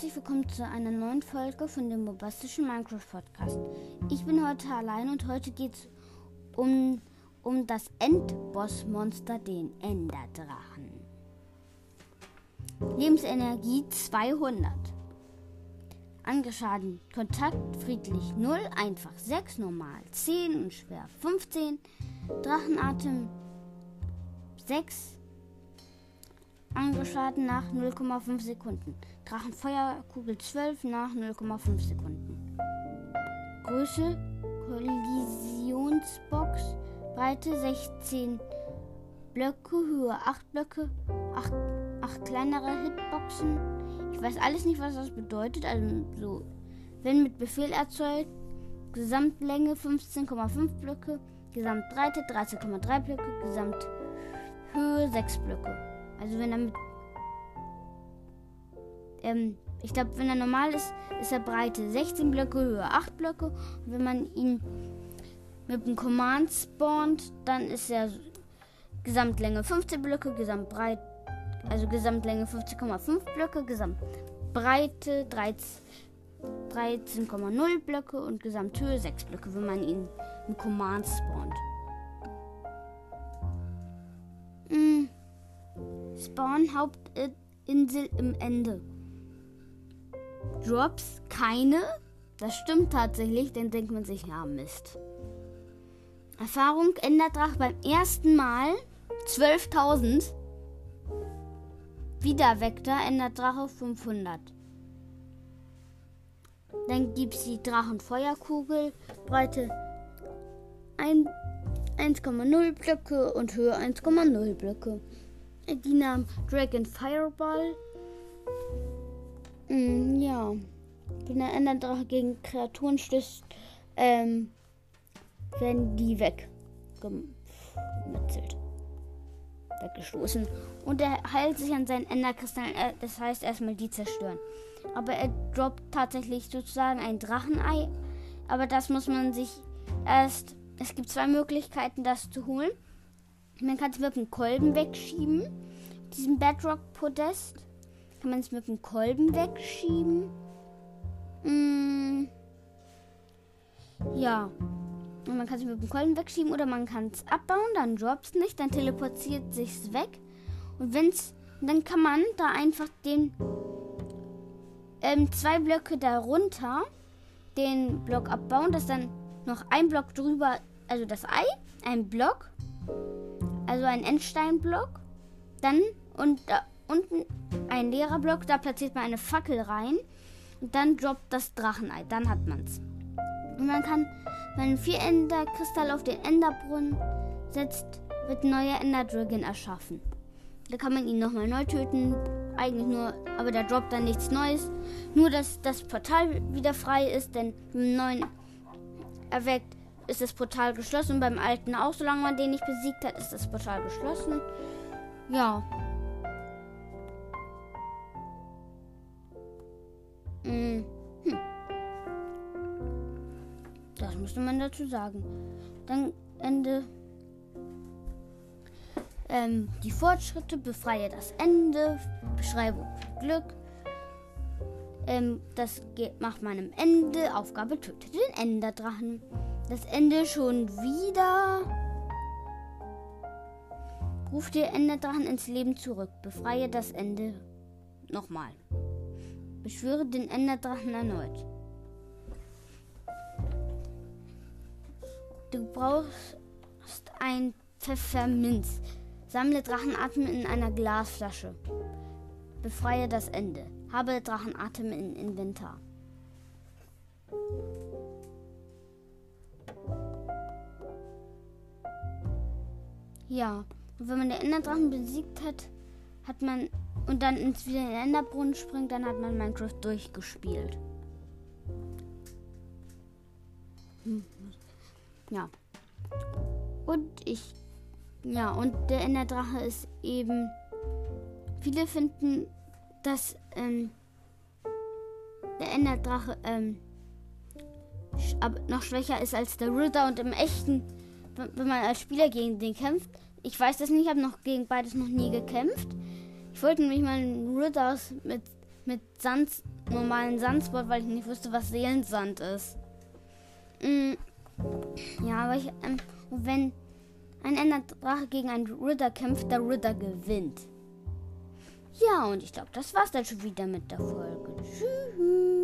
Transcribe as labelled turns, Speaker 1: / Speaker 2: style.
Speaker 1: herzlich willkommen zu einer neuen Folge von dem bombastischen Minecraft Podcast. Ich bin heute allein und heute geht es um, um das Endbossmonster, den Enderdrachen. Lebensenergie 200. Angeschaden, Kontakt friedlich 0, einfach 6, normal 10 und schwer 15. Drachenatem 6, Angeschaden nach 0,5 Sekunden. Drachenfeuerkugel 12 nach 0,5 Sekunden. Größe Kollisionsbox Breite 16 Blöcke, Höhe 8 Blöcke, 8, 8 kleinere Hitboxen. Ich weiß alles nicht, was das bedeutet. Also so, wenn mit Befehl erzeugt, Gesamtlänge 15,5 Blöcke, Gesamtbreite 13,3 Blöcke, Gesamthöhe 6 Blöcke. Also wenn er mit. Ähm, ich glaube, wenn er normal ist, ist er Breite 16 Blöcke, Höhe 8 Blöcke. Und wenn man ihn mit dem Command spawnt, dann ist er Gesamtlänge 15 Blöcke, Gesamtbreite, also Gesamtlänge 15,5 Blöcke, Gesamtbreite 13,0 Blöcke und Gesamthöhe 6 Blöcke, wenn man ihn im Command spawnt. Spawn Hauptinsel im Ende. Drops keine. Das stimmt tatsächlich, dann denkt man sich, ja Mist. Erfahrung Enderdrach beim ersten Mal 12.000. Wieder Vektor Enderdrache 500. Dann gibt es die Drachenfeuerkugel, Breite 1,0 Blöcke und Höhe 1,0 Blöcke die Namen Dragon Fireball. Mm, ja. Wenn der Enderdrache gegen Kreaturen stößt, ähm, werden die weggemetzelt. Weggestoßen. Und er heilt sich an seinen Enderkristallen. Äh, das heißt erstmal die zerstören. Aber er droppt tatsächlich sozusagen ein Drachenei. Aber das muss man sich erst. Es gibt zwei Möglichkeiten, das zu holen. Man kann es mit dem Kolben wegschieben. Diesen Bedrock-Podest. Kann man es mit dem Kolben wegschieben. Mm. Ja. Und man kann es mit dem Kolben wegschieben oder man kann es abbauen, dann droppt es nicht, dann teleportiert sich's weg. Und wenn's, dann kann man da einfach den ähm, zwei Blöcke darunter den Block abbauen, dass dann noch ein Block drüber, also das Ei, ein Block also ein Endsteinblock. Dann und da unten ein leerer Block, da platziert man eine Fackel rein und dann droppt das Drachenei. Dann hat man es. Und man kann, wenn ein Vier-Ender-Kristall auf den Enderbrunnen setzt, wird ein neuer Ender-Dragon erschaffen. Da kann man ihn nochmal neu töten. Eigentlich nur, aber da droppt dann nichts Neues. Nur, dass das Portal wieder frei ist, denn dem neuen erweckt ist das Portal geschlossen. Beim alten auch, solange man den nicht besiegt hat, ist das Portal geschlossen. Ja. Das müsste man dazu sagen. Dann Ende. Ähm, die Fortschritte, befreie das Ende, Beschreibung Glück. Ähm, das geht, macht man am Ende. Aufgabe tötet den Enderdrachen. Das Ende schon wieder. Ruf dir Enderdrachen ins Leben zurück. Befreie das Ende nochmal. Beschwöre den Enderdrachen erneut. Du brauchst ein Pfefferminz. Sammle Drachenatem in einer Glasflasche. Befreie das Ende. Habe Drachenatem im Inventar. Ja, und wenn man den Enderdrachen besiegt hat, hat man und dann ins wieder in den Enderbrunnen springt, dann hat man Minecraft durchgespielt. Hm. Ja. Und ich. Ja, und der Enderdrache ist eben. Viele finden, dass ähm, der Enderdrache ähm, noch schwächer ist als der Ritter und im echten wenn man als Spieler gegen den kämpft. Ich weiß das nicht, ich habe noch gegen beides noch nie gekämpft. Ich wollte nämlich mal einen Ridders mit mit Sand, normalen Sandsport, weil ich nicht wusste, was Seelensand ist. Mm, ja, aber ich, ähm, wenn ein Enderdrache gegen einen Ritter kämpft, der Ritter gewinnt. Ja, und ich glaube, das war's dann schon wieder mit der Folge. Tschüss.